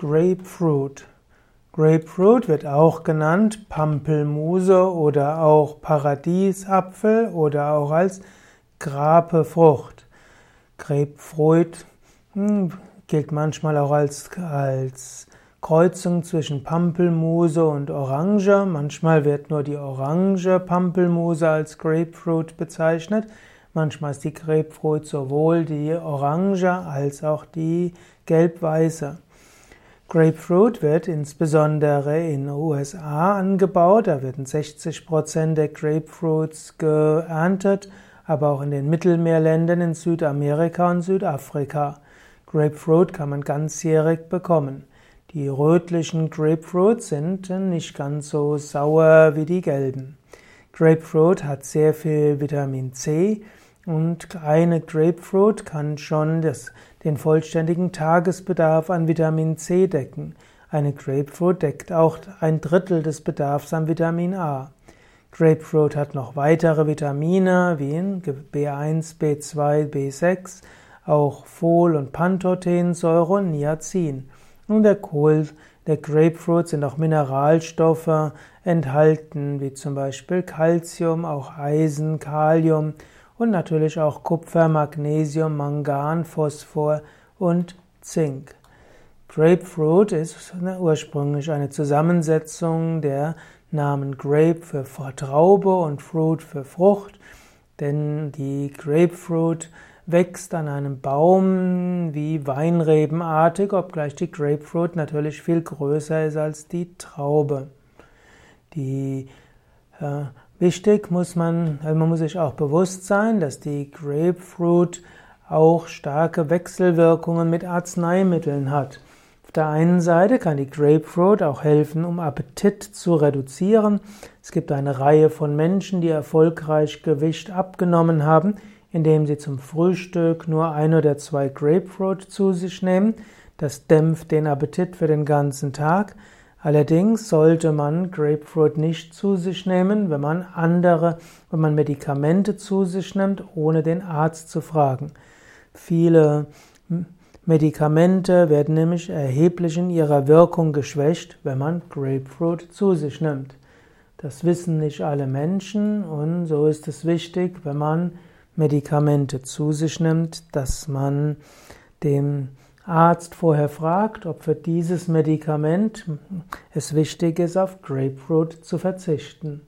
Grapefruit. Grapefruit wird auch genannt Pampelmuse oder auch Paradiesapfel oder auch als Grapefrucht. Grapefruit hm, gilt manchmal auch als, als Kreuzung zwischen Pampelmuse und Orange. Manchmal wird nur die orange Pampelmuse als Grapefruit bezeichnet. Manchmal ist die Grapefruit sowohl die orange als auch die gelb-weiße. Grapefruit wird insbesondere in den USA angebaut. Da werden 60 Prozent der Grapefruits geerntet, aber auch in den Mittelmeerländern in Südamerika und Südafrika. Grapefruit kann man ganzjährig bekommen. Die rötlichen Grapefruits sind nicht ganz so sauer wie die gelben. Grapefruit hat sehr viel Vitamin C und eine Grapefruit kann schon das, den vollständigen Tagesbedarf an Vitamin C decken. Eine Grapefruit deckt auch ein Drittel des Bedarfs an Vitamin A. Grapefruit hat noch weitere Vitamine wie B1, B2, B6, auch Fol- und Pantothensäure und Niacin. Und der Kohl, der Grapefruit sind auch Mineralstoffe enthalten, wie zum Beispiel Calcium, auch Eisen, Kalium und natürlich auch Kupfer, Magnesium, Mangan, Phosphor und Zink. Grapefruit ist ursprünglich eine Zusammensetzung der Namen Grape für Traube und Fruit für Frucht, denn die Grapefruit wächst an einem Baum wie Weinrebenartig, obgleich die Grapefruit natürlich viel größer ist als die Traube. Die, äh, wichtig muss man, also man muss sich auch bewusst sein, dass die Grapefruit auch starke Wechselwirkungen mit Arzneimitteln hat. Auf der einen Seite kann die Grapefruit auch helfen, um Appetit zu reduzieren. Es gibt eine Reihe von Menschen, die erfolgreich Gewicht abgenommen haben, indem sie zum Frühstück nur ein oder zwei Grapefruit zu sich nehmen. Das dämpft den Appetit für den ganzen Tag. Allerdings sollte man Grapefruit nicht zu sich nehmen, wenn man andere, wenn man Medikamente zu sich nimmt, ohne den Arzt zu fragen. Viele Medikamente werden nämlich erheblich in ihrer Wirkung geschwächt, wenn man Grapefruit zu sich nimmt. Das wissen nicht alle Menschen und so ist es wichtig, wenn man Medikamente zu sich nimmt, dass man dem Arzt vorher fragt, ob für dieses Medikament es wichtig ist, auf Grapefruit zu verzichten.